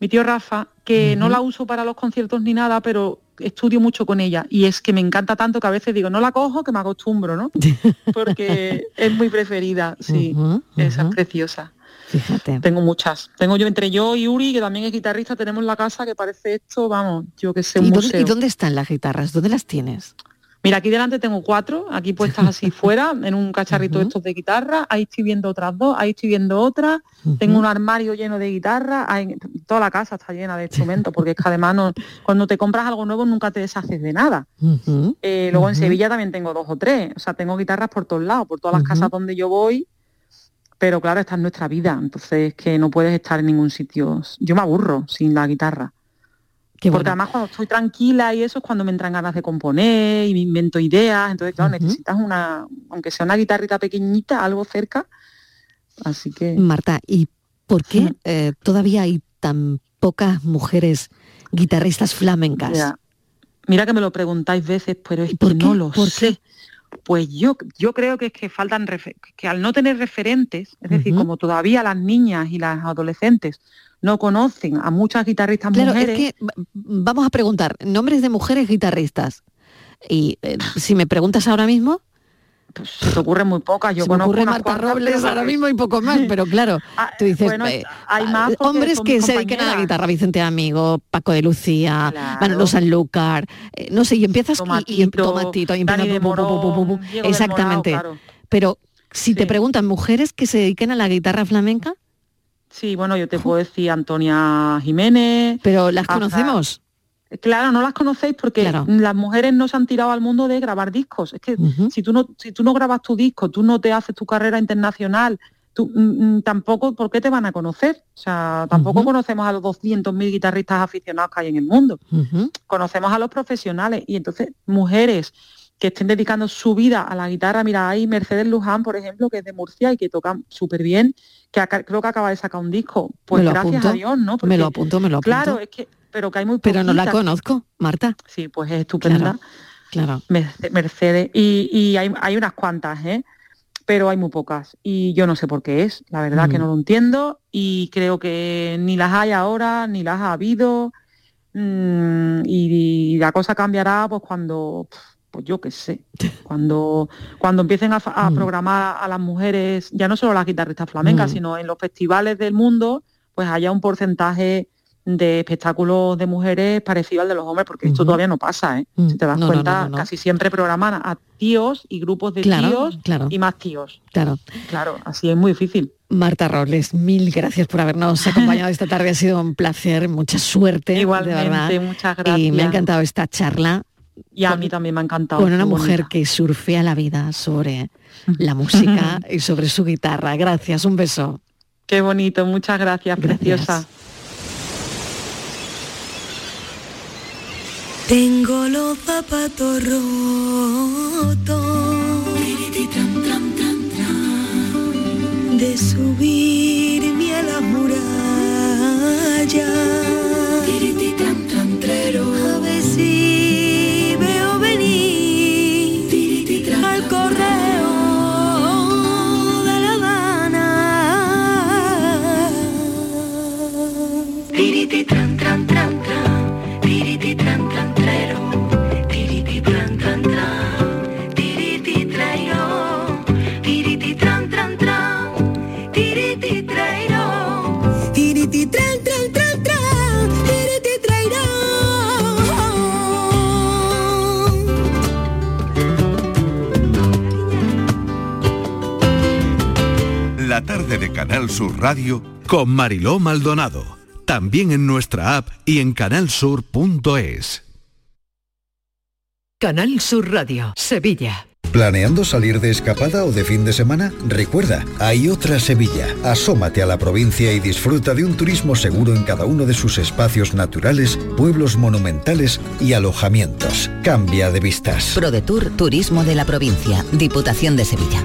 mi tío Rafa, que no la uso para los conciertos ni nada, pero estudio mucho con ella. Y es que me encanta tanto que a veces digo, no la cojo, que me acostumbro, ¿no? Porque es muy preferida, sí. Esa es preciosa. Fíjate. Tengo muchas. Tengo yo, entre yo y Uri, que también es guitarrista, tenemos la casa que parece esto, vamos, yo que sé, un ¿Y dónde, museo. y dónde están las guitarras? ¿Dónde las tienes? Mira, aquí delante tengo cuatro, aquí puestas así fuera, en un cacharrito estos de guitarra, ahí estoy viendo otras dos, ahí estoy viendo otra, tengo un armario lleno de guitarra, ahí- toda la casa está llena de instrumentos, porque es que además no- cuando te compras algo nuevo nunca te deshaces de nada. Eh, luego en. Sevilla también tengo dos o tres, o sea, tengo guitarras por todos lados, por todas las casas donde yo voy, pero claro, esta es nuestra vida, entonces es que no puedes estar en ningún sitio. Yo me aburro sin la guitarra. Porque además cuando estoy tranquila y eso es cuando me entran ganas de componer y me invento ideas, entonces claro, necesitas una, aunque sea una guitarrita pequeñita, algo cerca, así que... Marta, ¿y por qué eh, todavía hay tan pocas mujeres guitarristas flamencas? Ya. Mira que me lo preguntáis veces, pero es que no lo ¿Por sé. Pues yo, yo creo que es que faltan, que al no tener referentes, es decir, como todavía las niñas y las adolescentes no conocen a muchas guitarristas Claro, mujeres, es que va- vamos a preguntar, nombres de mujeres guitarristas. Y eh, si me preguntas ahora mismo, pues se te ocurren muy pocas. Yo se me conozco ocurre unas Marta Robles ahora que- mismo y poco más, pero claro, tú dices, bueno, eh, hay más ah, porque hombres que se dediquen a la guitarra, Vicente Amigo, Paco de Lucía, Manolo Sanlúcar, eh, no sé, y empiezas y- y, em- Tomatito, y empiezas Morón, exactamente. Claro. Pero si te preguntan mujeres que se dediquen a la guitarra flamenca, Sí, bueno, yo te puedo decir Antonia Jiménez. pero las hasta- conocemos. Claro, no las conocéis porque las mujeres no se han tirado al mundo de grabar discos. Es que si tú no, si tú no grabas tu disco, tú no te haces tu carrera internacional, tú mm, mm, tampoco, ¿por qué te van a conocer? O sea, tampoco conocemos a los 200.000 guitarristas aficionados que hay en el mundo. Conocemos a los profesionales y entonces mujeres que estén dedicando su vida a la guitarra, mira, hay Mercedes Luján, por ejemplo, que es de Murcia y que toca súper bien, que aca- creo que acaba de sacar un disco. Pues gracias apunto, a Dios, ¿no? me lo apunto, me lo apunto. Claro, es que, pero que hay muy Pero no la conozco, Marta. Sí, pues es estupenda. Claro. Merce- Mercedes. Y, y hay, hay unas cuantas, ¿eh? Pero hay muy pocas. Y yo no sé por qué es. La verdad que Mm. no lo entiendo. Y creo que ni las hay ahora, ni las ha habido. Mm, y, la cosa cambiará pues cuando, pues yo qué sé, cuando, cuando empiecen a, Mm. programar a las mujeres, ya no solo las guitarristas flamencas, Mm. sino en los festivales del mundo, pues haya un porcentaje de espectáculos de mujeres parecido al de los hombres, porque esto todavía no pasa, ¿eh? Si te das No, cuenta, no, no, no. casi siempre programan a tíos y grupos de Claro, tíos claro. y más tíos. Claro. Claro, así es muy difícil. Marta Robles, mil gracias por habernos acompañado esta tarde. Ha sido un placer, mucha suerte. Igualmente, de verdad. muchas Y me ha gracias. encantado esta charla Y a mí también me ha encantado. con una mujer bonita. que surfea la vida sobre la música y sobre su guitarra. Gracias, un beso. Qué bonito, muchas gracias, preciosa. Tengo los zapatos rotos de subirme a la muralla. La tarde de Canal Sur Radio con Mariló Maldonado. También en nuestra app y en canalsur.es. Canal Sur Radio, Sevilla. ¿Planeando salir de escapada o de fin de semana? Recuerda, hay otra Sevilla. Asómate a la provincia y disfruta de un turismo seguro en cada uno de sus espacios naturales, pueblos monumentales y alojamientos. Cambia de vistas. ProDetour Turismo de la Provincia, Diputación de Sevilla.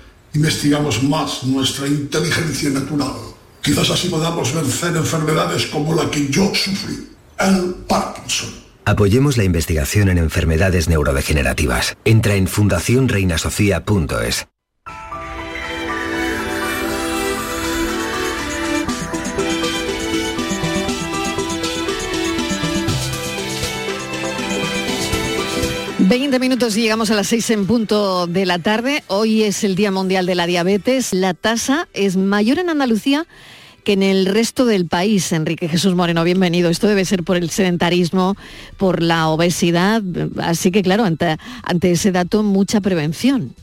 investigamos más nuestra inteligencia natural, Quizás así podamos vencer enfermedades como la que yo sufrí, el Parkinson. Apoyemos la investigación en enfermedades neurodegenerativas. Entra en fundacionreinasofía.es. Veinte minutos y llegamos a las 6 en punto de la tarde. Hoy es el Día Mundial de la Diabetes. La tasa es mayor en Andalucía que en el resto del país. Enrique Jesús Moreno, bienvenido. Esto debe ser por el sedentarismo, por la obesidad. Así que claro, ante, ante ese dato, mucha prevención.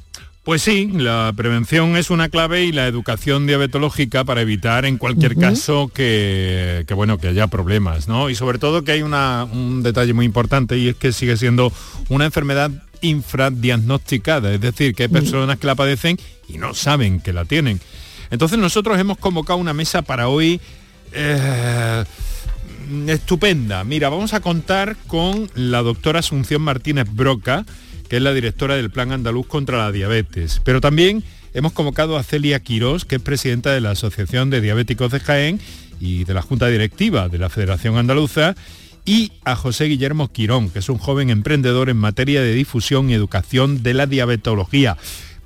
Pues sí, la prevención es una clave y la educación diabetológica para evitar en cualquier caso que, que, bueno que haya problemas, ¿no? Y sobre todo que hay una, un detalle muy importante y es que sigue siendo una enfermedad infradiagnosticada, es decir, que hay personas que la padecen y no saben que la tienen. Entonces nosotros hemos convocado una mesa para hoy eh, estupenda. Mira, vamos a contar con la doctora Asunción Martínez Broca, que es la directora del Plan Andaluz contra la Diabetes. Pero también hemos convocado a Celia Quirós, que es presidenta de la Asociación de Diabéticos de Jaén y de la Junta Directiva de la Federación Andaluza, y a José Guillermo Quirón, que es un joven emprendedor en materia de difusión y educación de la diabetología.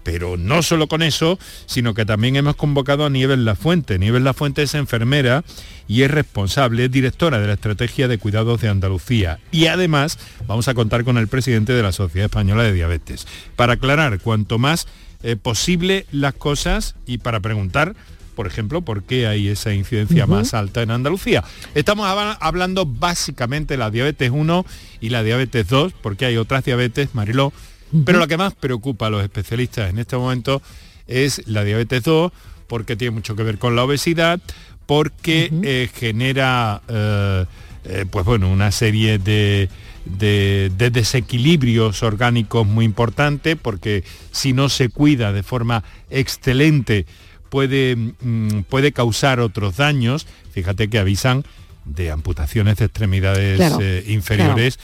Pero no solo con eso, sino que también hemos convocado a Nieves Lafuente. Nieves Lafuente es enfermera y es responsable, es directora de la Estrategia de Cuidados de Andalucía. Y además vamos a contar con el presidente de la Sociedad Española de Diabetes, para aclarar cuanto más eh, posible las cosas y para preguntar por ejemplo, por qué hay esa incidencia más alta en Andalucía. Estamos hablando básicamente de la diabetes 1 y la diabetes 2, porque hay otras diabetes, Mariló, pero lo que más preocupa a los especialistas en este momento es la diabetes 2, porque tiene mucho que ver con la obesidad, porque eh, genera eh, eh, pues bueno, una serie de, de, desequilibrios orgánicos muy importantes, porque si no se cuida de forma excelente puede, mm, puede causar otros daños. Fíjate que avisan de amputaciones de extremidades inferiores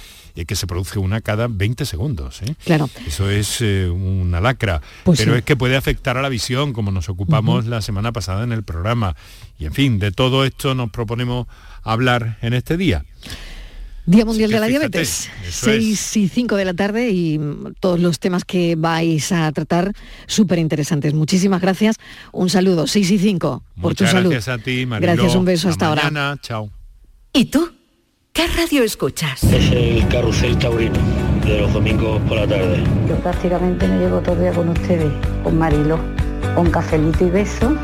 que se produce una cada 20 segundos. ¿eh? Claro. Eso es eh, una lacra. Pues pero sí. es que puede afectar a la visión, como nos ocupamos la semana pasada en el programa. Y en fin, de todo esto nos proponemos hablar en este día. Día Mundial de la fíjate, Diabetes, eso 6 y 5 de la tarde y todos los temas que vais a tratar súper interesantes. Muchísimas gracias. Un saludo, 6 y 5 por tu salud. gracias a ti, Mariló. Gracias, un beso hasta ahora. mañana. Chao. ¿Y tú? ¿Qué radio escuchas? Es el carrusel taurino de los domingos por la tarde. Yo prácticamente me llevo todo el día con ustedes, con Marilo, con cafelito y beso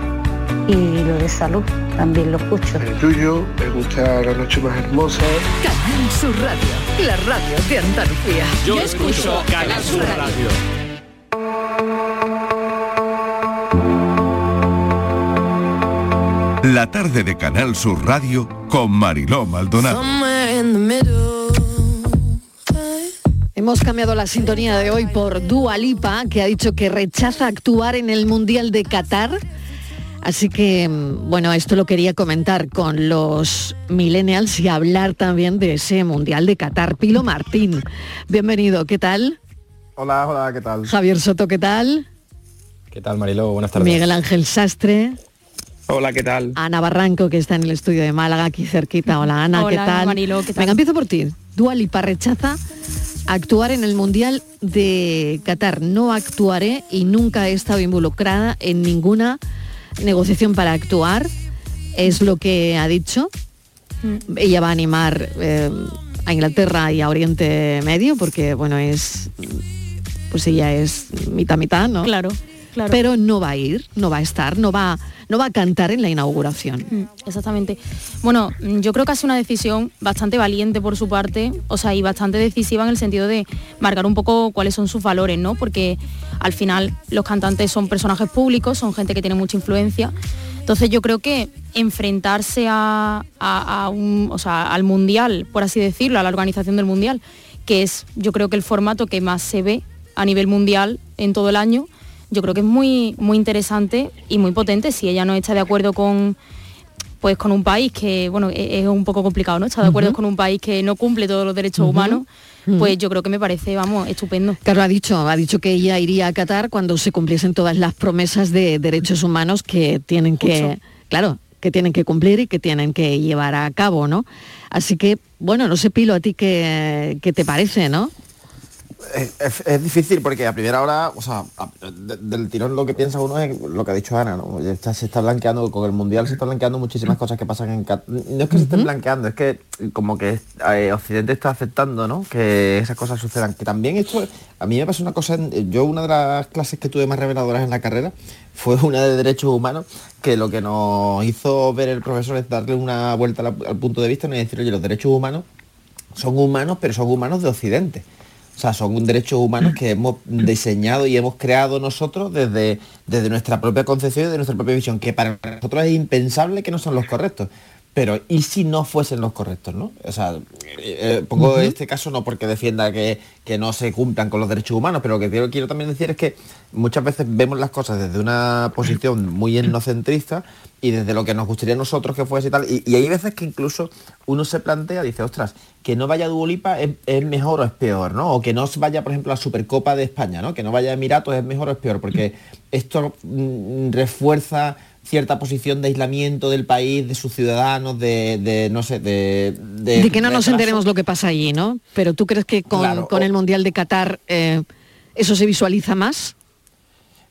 y lo de salud también lo escucho. El tuyo, me gusta la noche más hermosa. Canal Sur Radio, la radio de Andalucía. Yo escucho Canal Sur Radio. La tarde de Canal Sur Radio con Mariló Maldonado. Hemos cambiado la sintonía de hoy por Dua Lipa, que ha dicho que rechaza actuar en el Mundial de Qatar. Así que, mm, bueno, esto lo quería comentar con los millennials y hablar también de ese Mundial de Qatar. Pilo Martín, bienvenido, ¿qué tal? Hola, hola, ¿qué tal? Javier Soto, ¿qué tal? ¿Qué tal, Mariló? Buenas tardes. Miguel Ángel Sastre. Hola, ¿qué tal? Ana Barranco, que está en el estudio de Málaga, aquí cerquita. Hola, Ana, ¿qué Hola, tal? Mariló, ¿qué tal? Venga, empiezo por ti. Dua Lipa rechaza actuar en el Mundial de Qatar. No actuaré y nunca he estado involucrada en ninguna negociación para actuar. Es lo que ha dicho. Mm. Ella va a animar eh, a Inglaterra y a Oriente Medio porque, bueno, es... Pues ella es mitad mitad, ¿no? Claro, claro. Pero no va a ir, no va a estar, no va, no va a cantar en la inauguración. Mm, Exactamente. Bueno, yo creo que ha sido una decisión bastante valiente por su parte, o sea, y bastante decisiva en el sentido de marcar un poco cuáles son sus valores, ¿no? Porque al final los cantantes son personajes públicos, son gente que tiene mucha influencia. Entonces yo creo que enfrentarse a, a- a un, o sea, al mundial, por así decirlo, a la organización del mundial, que es yo creo que el formato que más se ve a nivel mundial en todo el año, yo creo que es muy, muy interesante y muy potente si ella no está de acuerdo con pues con un país que, bueno, e- es un poco complicado, ¿no? Está de acuerdo con un país que no cumple todos los derechos humanos, pues yo creo que me parece, vamos, estupendo. Claro, ha dicho, ha dicho que ella iría a Qatar cuando se cumpliesen todas las promesas de derechos humanos que tienen que, claro, que tienen que cumplir y que tienen que llevar a cabo, ¿no? Así que, bueno, no sé, Pilo, a ti qué, qué te parece, ¿no? Es, es- es difícil porque a primera hora, o sea, a- de- del tirón lo que piensa uno es lo que ha dicho Ana, ¿no? Está- se está blanqueando, con el Mundial se está blanqueando muchísimas cosas que pasan en Qatar. No es que se estén blanqueando, es que como que eh, Occidente está aceptando, ¿no? Que esas cosas sucedan. Que también esto, a mí me pasó una cosa, en- yo una de las clases que tuve más reveladoras en la carrera fue una de derechos humanos, que lo que nos hizo ver el profesor es darle una vuelta a la- al punto de vista y decir, oye, los derechos humanos son humanos, pero son humanos de Occidente. O sea, son derechos humanos que hemos diseñado y hemos creado nosotros desde, desde nuestra propia concepción y de nuestra propia visión, que para nosotros es impensable que no son los correctos. Pero, ¿y si no fuesen los correctos, no? O sea, eh, eh, pongo este caso no porque defienda que, que no se cumplan con los derechos humanos, pero lo que quiero, quiero también decir es que muchas veces vemos las cosas desde una posición muy etnocentrista y desde lo que nos gustaría a nosotros que fuese y tal. Y, y hay veces que incluso uno se plantea, dice, ostras, que no vaya Duolipa es, es mejor o es peor, ¿no? O que no vaya, por ejemplo, a la Supercopa de España, ¿no? Que no vaya a Emiratos es mejor o es peor, porque esto mm, refuerza cierta posición de aislamiento del país, de sus ciudadanos, de, de, no sé, de... De que no nos enteremos lo que pasa allí, ¿no? Pero tú crees que con, Claro, con o- el Mundial de Qatar eh, eso se visualiza más?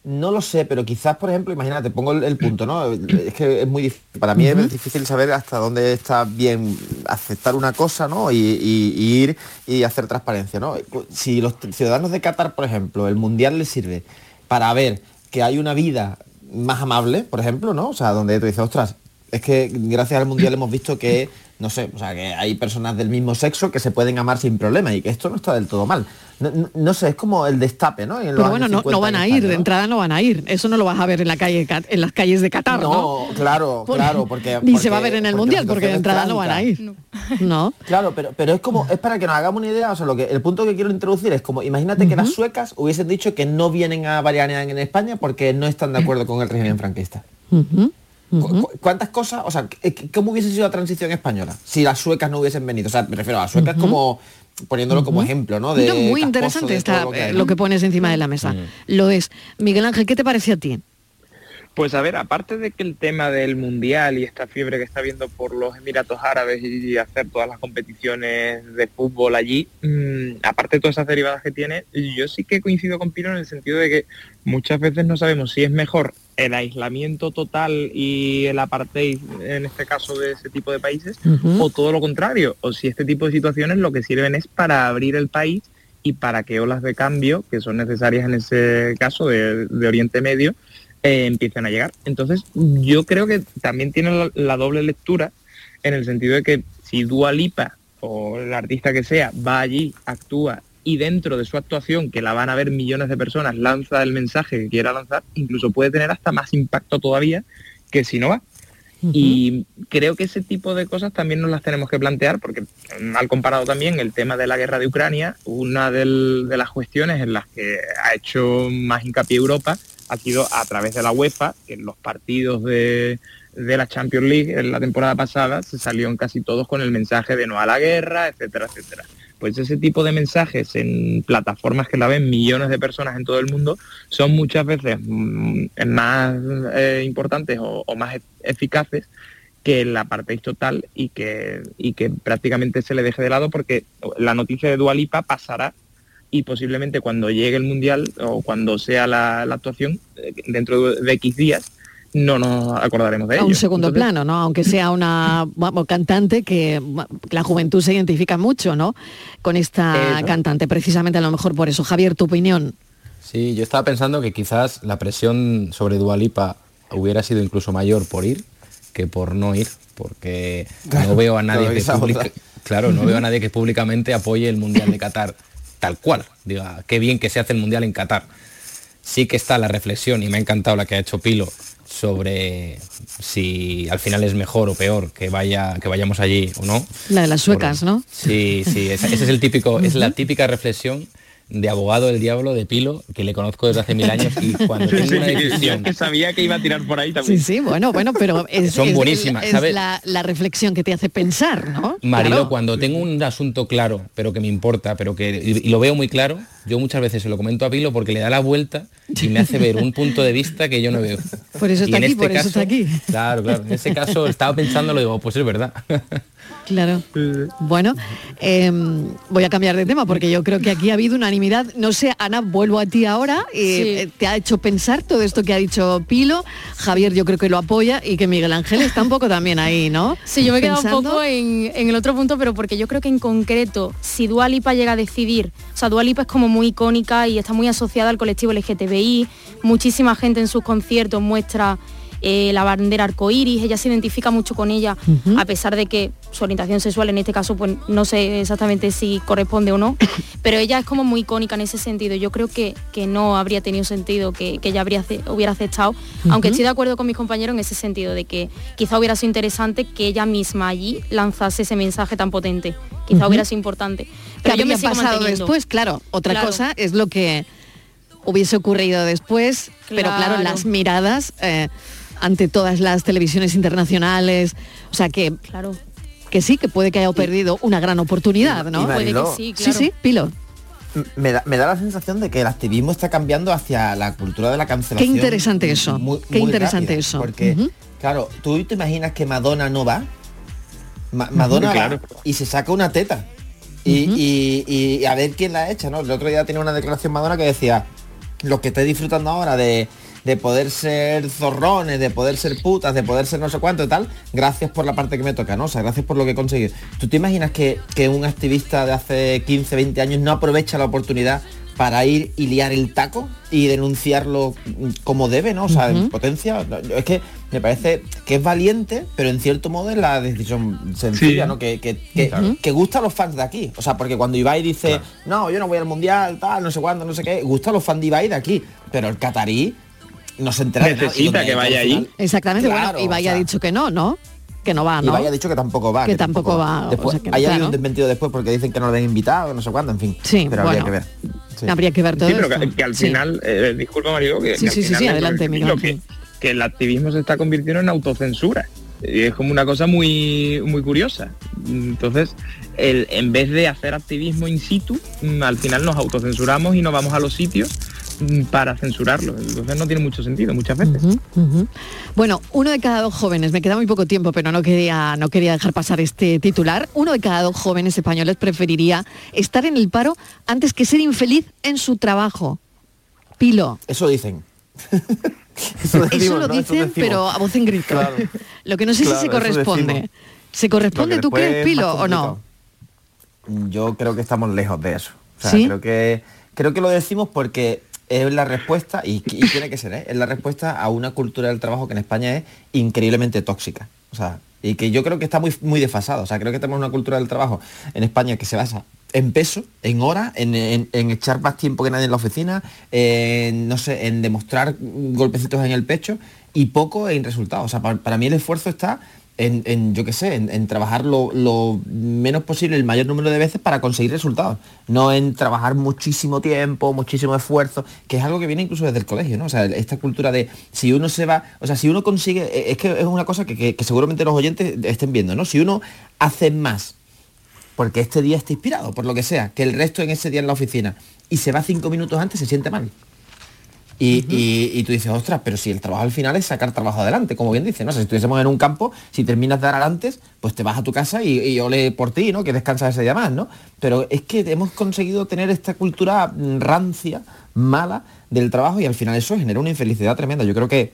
No lo sé, pero quizás, por ejemplo, imagínate, pongo el, el punto, ¿no? Es que es muy difícil, para mí es difícil saber hasta dónde está bien aceptar una cosa, ¿no? Y, y- y ir y hacer transparencia, ¿no? Si los ciudadanos de Qatar, por ejemplo, el Mundial les sirve para ver que hay una vida más amable, por ejemplo, ¿no? O sea, donde tú dices, ostras, es que gracias al Mundial hemos visto que, no sé, o sea, que hay personas del mismo sexo que se pueden amar sin problema y que esto no está del todo mal. No, no- no sé, es como el destape, ¿no? Pero bueno, no, 50 no van a España, ir, de ¿no? entrada no van a ir. Eso no lo vas a ver en la calle en las calles de Qatar, ¿no? No, claro, Por- claro, porque... Ni se va a ver en el porque Mundial, porque de entrada no van a ir. No. Claro, pero, pero es como, es para que nos hagamos una idea, o sea, lo que, el punto que quiero introducir es como, imagínate que las suecas hubiesen dicho que no vienen a veranear en España porque no están de acuerdo con el régimen franquista. Cu- ¿Cuántas cosas, o sea, cómo hubiese sido la transición española si las suecas no hubiesen venido? O sea, me refiero a las suecas como, poniéndolo como ejemplo, ¿no? De No, muy casposo, interesante de está lo que eh, que pones encima de la mesa. Lo es. Miguel Ángel, ¿qué te parece a ti? Pues a ver, aparte de que el tema del mundial y esta fiebre que está habiendo por los Emiratos Árabes y hacer todas las competiciones de fútbol allí, mm, aparte de todas esas derivadas que tiene, yo sí que coincido con Pino en el sentido de que muchas veces no sabemos si es mejor el aislamiento total y el apartheid, en este caso de ese tipo de países, o todo lo contrario, o si este tipo de situaciones lo que sirven es para abrir el país y para que olas de cambio, que son necesarias en ese caso de, de Oriente Medio, eh, empiecen a llegar. Entonces, yo creo que también tiene la, la doble lectura en el sentido de que si Dua Lipa o el artista que sea va allí, actúa y dentro de su actuación, que la van a ver millones de personas, lanza el mensaje que quiera lanzar, incluso puede tener hasta más impacto todavía que si no va. Y creo que ese tipo de cosas también nos las tenemos que plantear, porque mal comparado también el tema de la guerra de Ucrania, una del- de las cuestiones en las que ha hecho más hincapié Europa ha sido a través de la UEFA, que en los partidos de, de la Champions League en la temporada pasada se salieron casi todos con el mensaje de no a la guerra, etcétera, etcétera. Pues ese tipo de mensajes en plataformas que la ven millones de personas en todo el mundo son muchas veces mm, más eh, importantes o, más e- eficaces que la parte total y que, y que prácticamente se le deje de lado porque la noticia de Dualipa pasará y posiblemente cuando llegue el Mundial o cuando sea la, la actuación, eh, dentro de, de X días, no nos acordaremos de A ello. un segundo Entonces, plano, ¿no? Aunque sea una vamos, cantante que la juventud se identifica mucho, ¿no? Con esta Eso. cantante, precisamente a lo mejor por eso. Javier, tu opinión. Sí, yo estaba pensando que quizás la presión sobre Dualipa hubiera sido incluso mayor por ir que por no ir, porque no veo a nadie claro, que publica- claro, no veo a nadie que públicamente apoye el Mundial de Qatar tal cual. Diga, qué bien que se hace el Mundial en Qatar. Sí que está la reflexión, y me ha encantado la que ha hecho Pilo, sobre si al final es mejor o peor que vaya que vayamos allí o no. La de las suecas, ¿no? Sí, sí, esa- ese es el típico, es la típica reflexión de abogado del diablo de Pilo, que le conozco desde hace mil años y cuando Sí, tengo sí, una decisión que sabía que iba a tirar por ahí también. Sí, sí, bueno, bueno, pero es, Son es- buenísimas, es ¿sabes? la, la reflexión que te hace pensar, ¿no? Marilo, Claro. cuando tengo un asunto claro, pero que me importa, pero que y, y lo veo muy claro, yo muchas veces se lo comento a Pilo porque le da la vuelta y me hace ver un punto de vista que yo no veo. Por eso Y está aquí, este por eso está aquí. Claro, claro. En ese caso estaba pensando, lo digo, pues es verdad. Claro. Bueno, eh, voy a cambiar de tema porque yo creo que aquí ha habido unanimidad. No sé, Ana, vuelvo a ti ahora. eh, ¿Te ha hecho pensar todo esto que ha dicho Pilo? Javier yo creo que lo apoya y que Miguel Ángel está un poco también ahí, ¿no? Sí, yo me he quedado un poco en, en el otro punto, pero porque yo creo que en concreto, si Dua Lipa llega a decidir, o sea, Dua Lipa es como muy icónica y está muy asociada al colectivo LGTBI, muchísima gente en sus conciertos muestra eh, la bandera arcoíris, ella se identifica mucho con ella, a pesar de que su orientación sexual en este caso, pues no sé exactamente si corresponde o no, pero ella es como muy icónica en ese sentido. Yo creo que, que no habría tenido sentido que, que ella habría, hubiera aceptado, aunque estoy de acuerdo con mis compañeros en ese sentido, de que quizá hubiera sido interesante que ella misma allí lanzase ese mensaje tan potente. Quizá hubiera sido importante. ¿Qué Pero yo me sigo pasado manteniendo. después? Claro, otra Claro. cosa es lo que hubiese ocurrido después, pero claro, Claro. las miradas eh, ante todas las televisiones internacionales, o sea que, claro. que sí, que puede que haya perdido una gran oportunidad, ¿no? y Mariló, sí, sí, Pilo. Me da, me da la sensación de que el activismo está cambiando hacia la cultura de la Qué cancelación. interesante eso, muy- qué muy interesante rápida, eso. Porque, Ujú. claro, tú te imaginas que Madonna no va. Ma- Madonna va Claro. y se saca una teta. Y, y- y a ver quién la echa, ¿no? El otro día tenía una declaración Madonna que decía, lo que estoy disfrutando ahora de, de poder ser zorrones, de poder ser putas, de poder ser no sé cuánto y tal, gracias por la parte que me toca, ¿no? O sea, gracias por lo que he conseguido. ¿Tú te imaginas que, que un activista de hace 15, 20 años no aprovecha la oportunidad para ir y liar el taco y denunciarlo como debe, ¿no? O sea, en potencia. Es que me parece que es valiente, pero en cierto modo es la decisión sencilla, Sí. ¿no? Que, que, que- Claro. que gusta a los fans de aquí. O sea, porque cuando Ibai dice, no, yo no voy al mundial, tal, no sé cuándo, no sé qué, gusta a los fans de Ibai de aquí. Pero el catarí no se entera. Necesita Y que vaya al final- ahí. Exactamente, Claro, bueno, Ibai o sea, ha dicho que no, ¿no? Que no va, ¿no? Ibai ha dicho que tampoco va. Que tampoco va, o Después, sea que, hay claro. alguien desmentido después porque dicen que no lo habían invitado, no sé cuándo, en fin. Sí, pero bueno. habría que ver. Sí. Habría que ver todo Sí, pero esto. que, que al Sí. final, eh, disculpa Mario, que, Sí, que al sí, sí, final sí, es adelante, lo que- que, que el activismo se está convirtiendo en autocensura. Y es como una cosa muy, muy curiosa. Entonces, el, en vez de hacer activismo in situ, mm, al final nos autocensuramos y nos vamos a los sitios para censurarlo. Entonces no tiene mucho sentido muchas veces. Bueno, uno de cada dos jóvenes, me queda muy poco tiempo, pero no quería, no quería dejar pasar este titular. Uno de cada dos jóvenes españoles preferiría estar en el paro antes que ser infeliz en su trabajo. Pilo. Eso dicen. Eso, decimos, lo dicen, pero a voz en grito. Claro. Lo que no sé Claro, si se corresponde. ¿Se corresponde, tú crees, es Pilo, o no? Yo creo que estamos lejos de eso. O sea, ¿Sí? creo que creo que lo decimos porque es la respuesta, y, tiene que ser, ¿eh? es la respuesta a una cultura del trabajo que en España es increíblemente tóxica. O sea, y que yo creo que está muy, muy desfasado. O sea, creo que tenemos una cultura del trabajo en España que se basa en peso, en horas, en, en- echar más tiempo que nadie en la oficina, en, no sé, en demostrar golpecitos en el pecho y poco en resultados. O sea, para mí el esfuerzo está en, en, yo qué sé, en, en trabajar lo, menos posible, el mayor número de veces para conseguir resultados. No en trabajar muchísimo tiempo, muchísimo esfuerzo, que es algo que viene incluso desde el colegio, ¿no? O sea, esta cultura de si uno se va, o sea, si uno consigue, eh, es que es una cosa que, que- que seguramente los oyentes estén viendo, ¿no? Si uno hace más porque este día está inspirado, por lo que sea, que el resto en ese día en la oficina y se va cinco minutos antes, se siente mal. Y, y- y tú dices, ostras, pero si el trabajo al final es sacar trabajo adelante, como bien dice, ¿no? O sea, si estuviésemos en un campo, si terminas de dar antes, pues te vas a tu casa y, y ole por ti, ¿no? Que descansas ese día más, ¿no? Pero es que hemos conseguido tener esta cultura mm, rancia, mala del trabajo y al final eso genera una infelicidad tremenda. Yo creo que,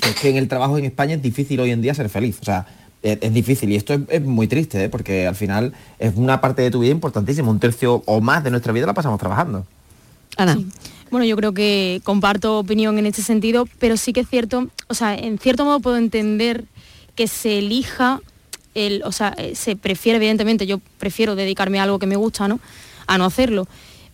que es que en el trabajo en España es difícil hoy en día ser feliz. O sea, es, es difícil y esto es, es muy triste, ¿eh? porque al final es una parte de tu vida importantísima. Un tercio o más de nuestra vida la pasamos trabajando. Ana. Bueno, yo creo que comparto opinión en este sentido, pero sí que es cierto, o sea, en cierto modo puedo entender que se elija el, o sea, eh, se prefiere, evidentemente, yo prefiero dedicarme a algo que me gusta, ¿no? A no hacerlo.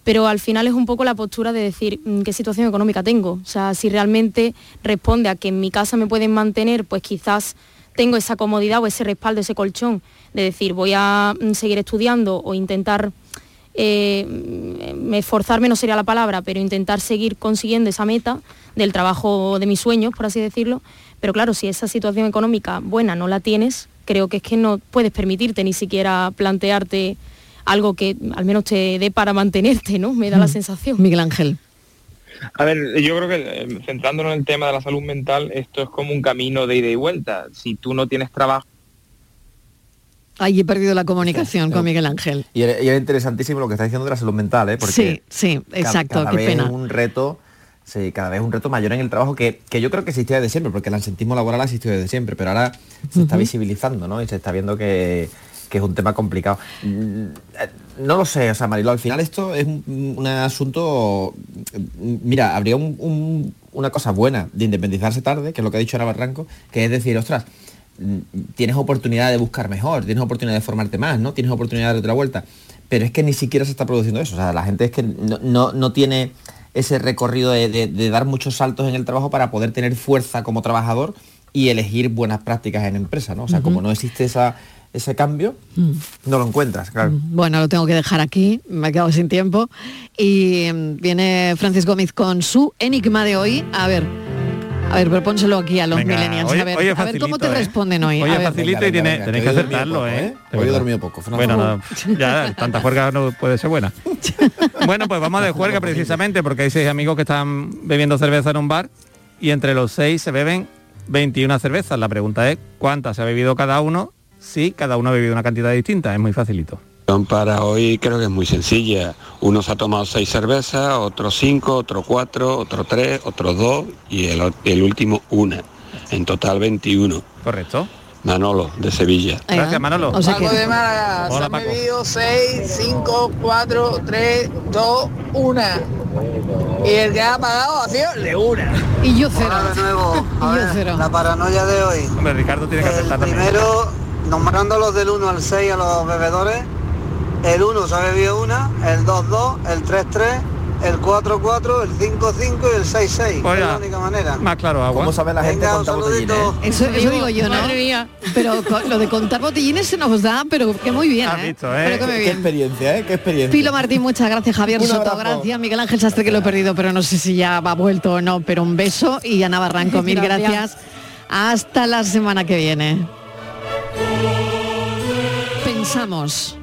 Pero al final es un poco la postura de decir mm, qué situación económica tengo. O sea, si realmente responde a que en mi casa me pueden mantener, pues quizás tengo esa comodidad o ese respaldo, ese colchón de decir voy a mm, seguir estudiando o intentar eh, esforzarme no sería la palabra, pero intentar seguir consiguiendo esa meta del trabajo de mis sueños, por así decirlo. Pero claro, si esa situación económica buena no la tienes, creo que es que no puedes permitirte ni siquiera plantearte algo que al menos te dé para mantenerte, ¿no? Me da la Mm. sensación. Miguel Ángel. A ver, yo creo que eh, centrándonos en el tema de la salud mental, esto es como un camino de ida y vuelta. Si tú no tienes trabajo, Ahí he perdido la comunicación con Miguel Ángel. Y era, y era interesantísimo lo que está diciendo de la salud mental, ¿eh? Porque Sí, sí, exacto, cada qué vez pena. un reto, sí, cada vez un reto mayor en el trabajo que, que yo creo que existía desde siempre, porque el absentismo laboral ha existido desde siempre, pero ahora se está visibilizando, ¿no? Y se está viendo que, que es un tema complicado. Mm, No lo sé, o sea, Marilo, al final esto es un, un asunto. mm, Mira, habría un- un- una cosa buena de independizarse tarde, que es lo que ha dicho ahora Barranco, que es decir, ostras, tienes oportunidad de buscar mejor, tienes oportunidad de formarte más, ¿no? Tienes oportunidad de darte la vuelta. Pero es que ni siquiera se está produciendo eso. O sea, la gente es que no, no- no tiene ese recorrido de, de- de dar muchos saltos en el trabajo para poder tener fuerza como trabajador y elegir buenas prácticas en empresa, ¿no? O sea, como no existe esa, ese cambio, Mm. no lo encuentras, claro. Bueno, lo tengo que dejar aquí, me he quedado sin tiempo. Y mm, viene Francis Gómez con su enigma de hoy. A ver, a ver, propónselo aquí a los Venga, millennials. hoy- a ver, hoy es a ver cómo te ¿eh? responden hoy. Hoy A es y tiene- tenéis que acertarlo, ¿eh? Hoy he dormido poco, Fernando. Bueno, no, ya tanta juerga no puede ser buena. Bueno, pues vamos de juerga precisamente porque hay seis amigos que están bebiendo cerveza en un bar y entre los seis se beben 21 cervezas. La pregunta es cuántas se ha bebido cada uno si cada uno ha bebido una cantidad distinta. Es muy facilito. Para hoy creo que es muy sencilla. Uno se ha tomado seis cervezas, otro cinco, otro cuatro, otro tres, otro dos y el, último una. En total 21. Correcto. Manolo, de Sevilla. Gracias, Manolo. O sea que- Paco de Málaga, se Hola, han Paco. bebido 6, 5, 4, 3, 2, 1. Y el que ha pagado ha sido de una. Y yo cero. Hola de nuevo. Y yo cero. La paranoia de hoy. Hombre, Ricardo tiene que también. primero, nombrando los del 1 al 6 a los bebedores. El 1 se ha bebido una, el 2, 2, el 3, 3, el 4, 4, el 5, 5 y el 6, 6. Pues es ya. la única manera. Más claro agua. ¿Cómo sabe la gente Venga, contar botellines? eh? Eso, eso digo yo, ¿no? Madre mía. Pero lo de contar botellines se nos da, pero que muy bien, Has ¿eh? visto, ¿eh? Pero que muy Qué bien. experiencia, ¿eh? Qué experiencia. Pilo Martín, muchas gracias. Javier Un Soto, abrazo. gracias. Miguel Ángel Sastre, que lo he perdido, pero no sé si ya va vuelto o no. Pero un beso. Y Ana Barranco, mil Gracias. gracias. Hasta la semana que viene. Pensamos.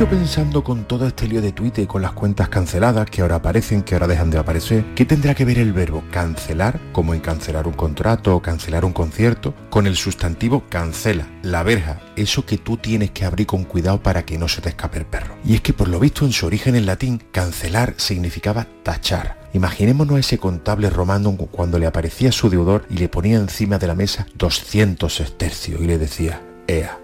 Yo pensando con todo este lío de Twitter y con las cuentas canceladas que ahora aparecen, que ahora dejan de aparecer, ¿qué tendrá que ver el verbo cancelar, como en cancelar un contrato o cancelar un concierto, con el sustantivo cancela, la verja, eso que tú tienes que abrir con cuidado para que no se te escape el perro? Y es que por lo visto en su origen en latín, cancelar significaba tachar. Imaginémonos a ese contable romano cuando le aparecía su deudor y le ponía encima de la mesa 200 estercios y le decía, ea,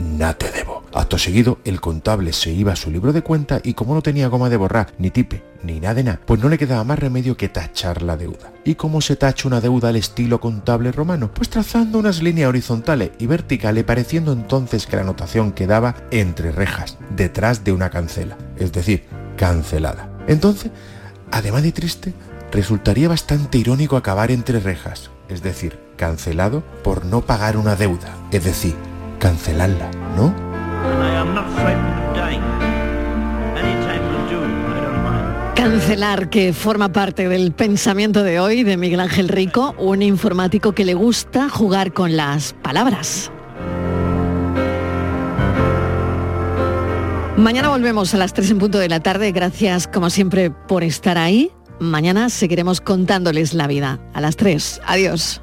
Nada te debo. Acto seguido, el contable se iba a su libro de cuenta y como no tenía goma de borrar, ni tipe, ni nada de nada, pues no le quedaba más remedio que tachar la deuda. ¿Y cómo se tacha una deuda al estilo contable romano? Pues trazando unas líneas horizontales y verticales, pareciendo entonces que la anotación quedaba entre rejas, detrás de una cancela, es decir, cancelada. Entonces, además de triste, resultaría bastante irónico acabar entre rejas, es decir, cancelado por no pagar una deuda, es decir, cancelarla, ¿no? Cancelar, que forma parte del pensamiento de hoy de Miguel Ángel Rico, un informático que le gusta jugar con las palabras. Mañana volvemos a las 3 en punto de la tarde. Gracias, como siempre, por estar ahí. Mañana seguiremos contándoles la vida. A las 3. Adiós.